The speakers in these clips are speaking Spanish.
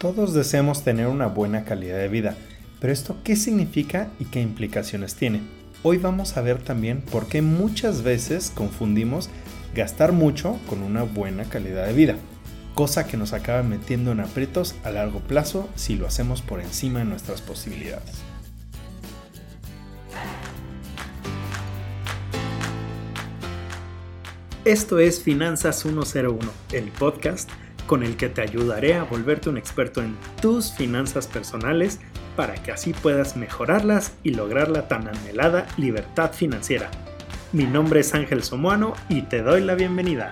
Todos deseamos tener una buena calidad de vida, pero esto qué significa y qué implicaciones tiene. Hoy vamos a ver también por qué muchas veces confundimos gastar mucho con una buena calidad de vida, cosa que nos acaba metiendo en aprietos a largo plazo si lo hacemos por encima de nuestras posibilidades. Esto es Finanzas 101, el podcast con el que te ayudaré a volverte un experto en tus finanzas personales para que así puedas mejorarlas y lograr la tan anhelada libertad financiera. Mi nombre es Ángel Somoano y te doy la bienvenida.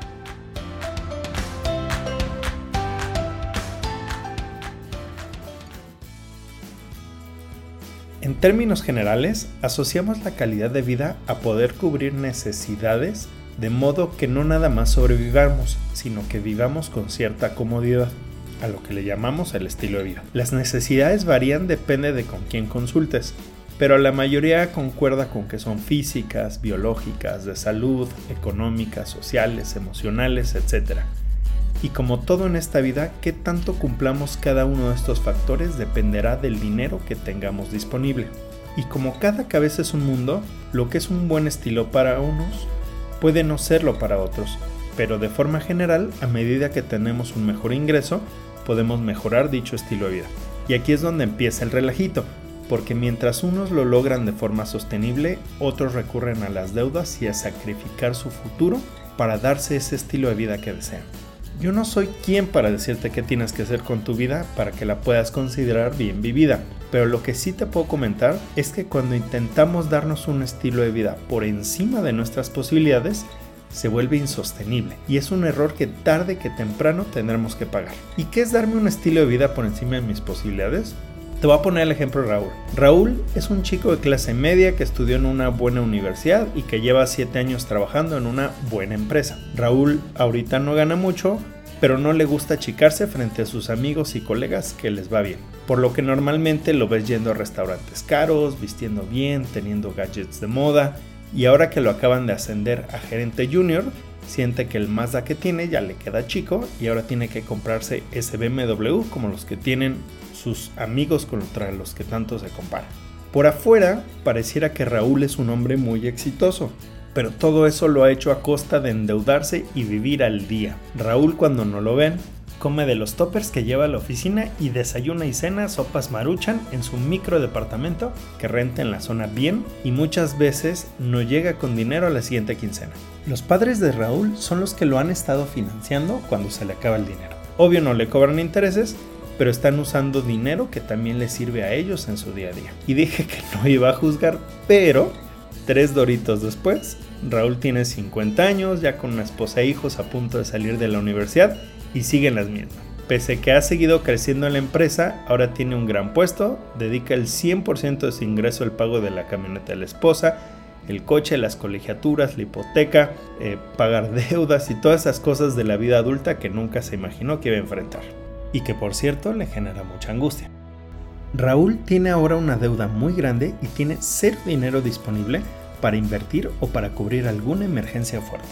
En términos generales, asociamos la calidad de vida a poder cubrir necesidades de modo que no nada más sobrevivamos, sino que vivamos con cierta comodidad, a lo que le llamamos el estilo de vida. Las necesidades varían depende de con quién consultes, pero la mayoría concuerda con que son físicas, biológicas, de salud, económicas, sociales, emocionales, etc. Y como todo en esta vida, qué tanto cumplamos cada uno de estos factores dependerá del dinero que tengamos disponible. Y como cada cabeza es un mundo, lo que es un buen estilo para unos puede no serlo para otros, pero de forma general, a medida que tenemos un mejor ingreso, podemos mejorar dicho estilo de vida. Y aquí es donde empieza el relajito, porque mientras unos lo logran de forma sostenible, otros recurren a las deudas y a sacrificar su futuro para darse ese estilo de vida que desean. Yo no soy quien para decirte qué tienes que hacer con tu vida para que la puedas considerar bien vivida, pero lo que sí te puedo comentar es que cuando intentamos darnos un estilo de vida por encima de nuestras posibilidades, se vuelve insostenible y es un error que tarde que temprano tendremos que pagar. ¿Y qué es darme un estilo de vida por encima de mis posibilidades? Te voy a poner el ejemplo de Raúl. Raúl es un chico de clase media que estudió en una buena universidad y que lleva 7 años trabajando en una buena empresa. Raúl ahorita no gana mucho, pero no le gusta achicarse frente a sus amigos y colegas que les va bien. Por lo que normalmente lo ves yendo a restaurantes caros, vistiendo bien, teniendo gadgets de moda y ahora que lo acaban de ascender a gerente junior, siente que el Mazda que tiene ya le queda chico y ahora tiene que comprarse ese BMW como los que tienen sus amigos contra los que tanto se compara. Por afuera, pareciera que Raúl es un hombre muy exitoso, pero todo eso lo ha hecho a costa de endeudarse y vivir al día. Raúl cuando no lo ven, come de los toppers que lleva a la oficina y desayuna y cena sopas maruchan en su micro departamento que renta en la zona bien y muchas veces no llega con dinero a la siguiente quincena. Los padres de Raúl son los que lo han estado financiando cuando se le acaba el dinero. Obvio no le cobran intereses, pero están usando dinero que también les sirve a ellos en su día a día. Y dije que no iba a juzgar, pero tres doritos después, Raúl tiene 50 años, ya con una esposa e hijos a punto de salir de la universidad y siguen las mismas. Pese que ha seguido creciendo en la empresa, ahora tiene un gran puesto, dedica el 100% de su ingreso al pago de la camioneta de la esposa, el coche, las colegiaturas, la hipoteca, eh, pagar deudas y todas esas cosas de la vida adulta que nunca se imaginó que iba a enfrentar y que por cierto le genera mucha angustia. Raúl tiene ahora una deuda muy grande y tiene cero dinero disponible para invertir o para cubrir alguna emergencia fuerte.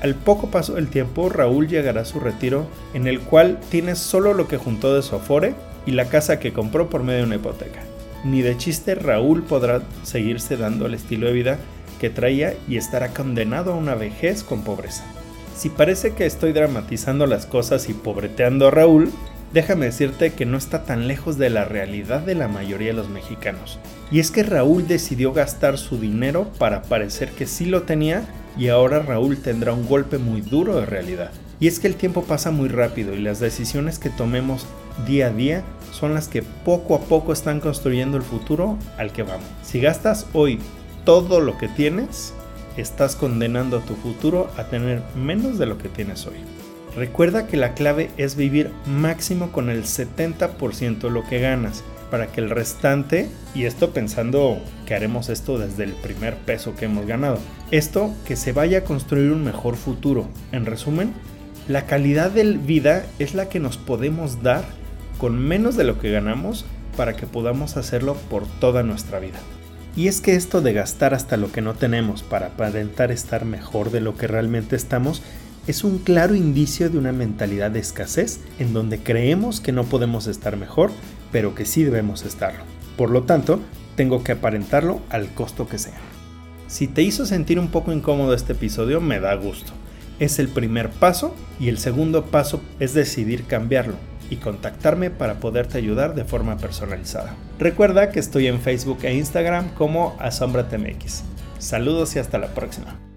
Al poco paso del tiempo, Raúl llegará a su retiro en el cual tiene solo lo que juntó de su afore y la casa que compró por medio de una hipoteca. Ni de chiste Raúl podrá seguirse dando el estilo de vida que traía y estará condenado a una vejez con pobreza. Si parece que estoy dramatizando las cosas y pobreteando a Raúl, déjame decirte que no está tan lejos de la realidad de la mayoría de los mexicanos. Y es que Raúl decidió gastar su dinero para parecer que sí lo tenía y ahora Raúl tendrá un golpe muy duro de realidad. Y es que el tiempo pasa muy rápido y las decisiones que tomemos día a día son las que poco a poco están construyendo el futuro al que vamos. Si gastas hoy todo lo que tienes, estás condenando a tu futuro a tener menos de lo que tienes hoy. Recuerda que la clave es vivir máximo con el 70% de lo que ganas para que el restante, y esto pensando que haremos esto desde el primer peso que hemos ganado, esto que se vaya a construir un mejor futuro. En resumen, la calidad de vida es la que nos podemos dar con menos de lo que ganamos para que podamos hacerlo por toda nuestra vida. Y es que esto de gastar hasta lo que no tenemos para aparentar estar mejor de lo que realmente estamos es un claro indicio de una mentalidad de escasez en donde creemos que no podemos estar mejor, pero que sí debemos estarlo. Por lo tanto, tengo que aparentarlo al costo que sea. Si te hizo sentir un poco incómodo este episodio, me da gusto. Es el primer paso y el segundo paso es decidir cambiarlo y contactarme para poderte ayudar de forma personalizada. Recuerda que estoy en Facebook e Instagram como AsombraTMX. Saludos y hasta la próxima.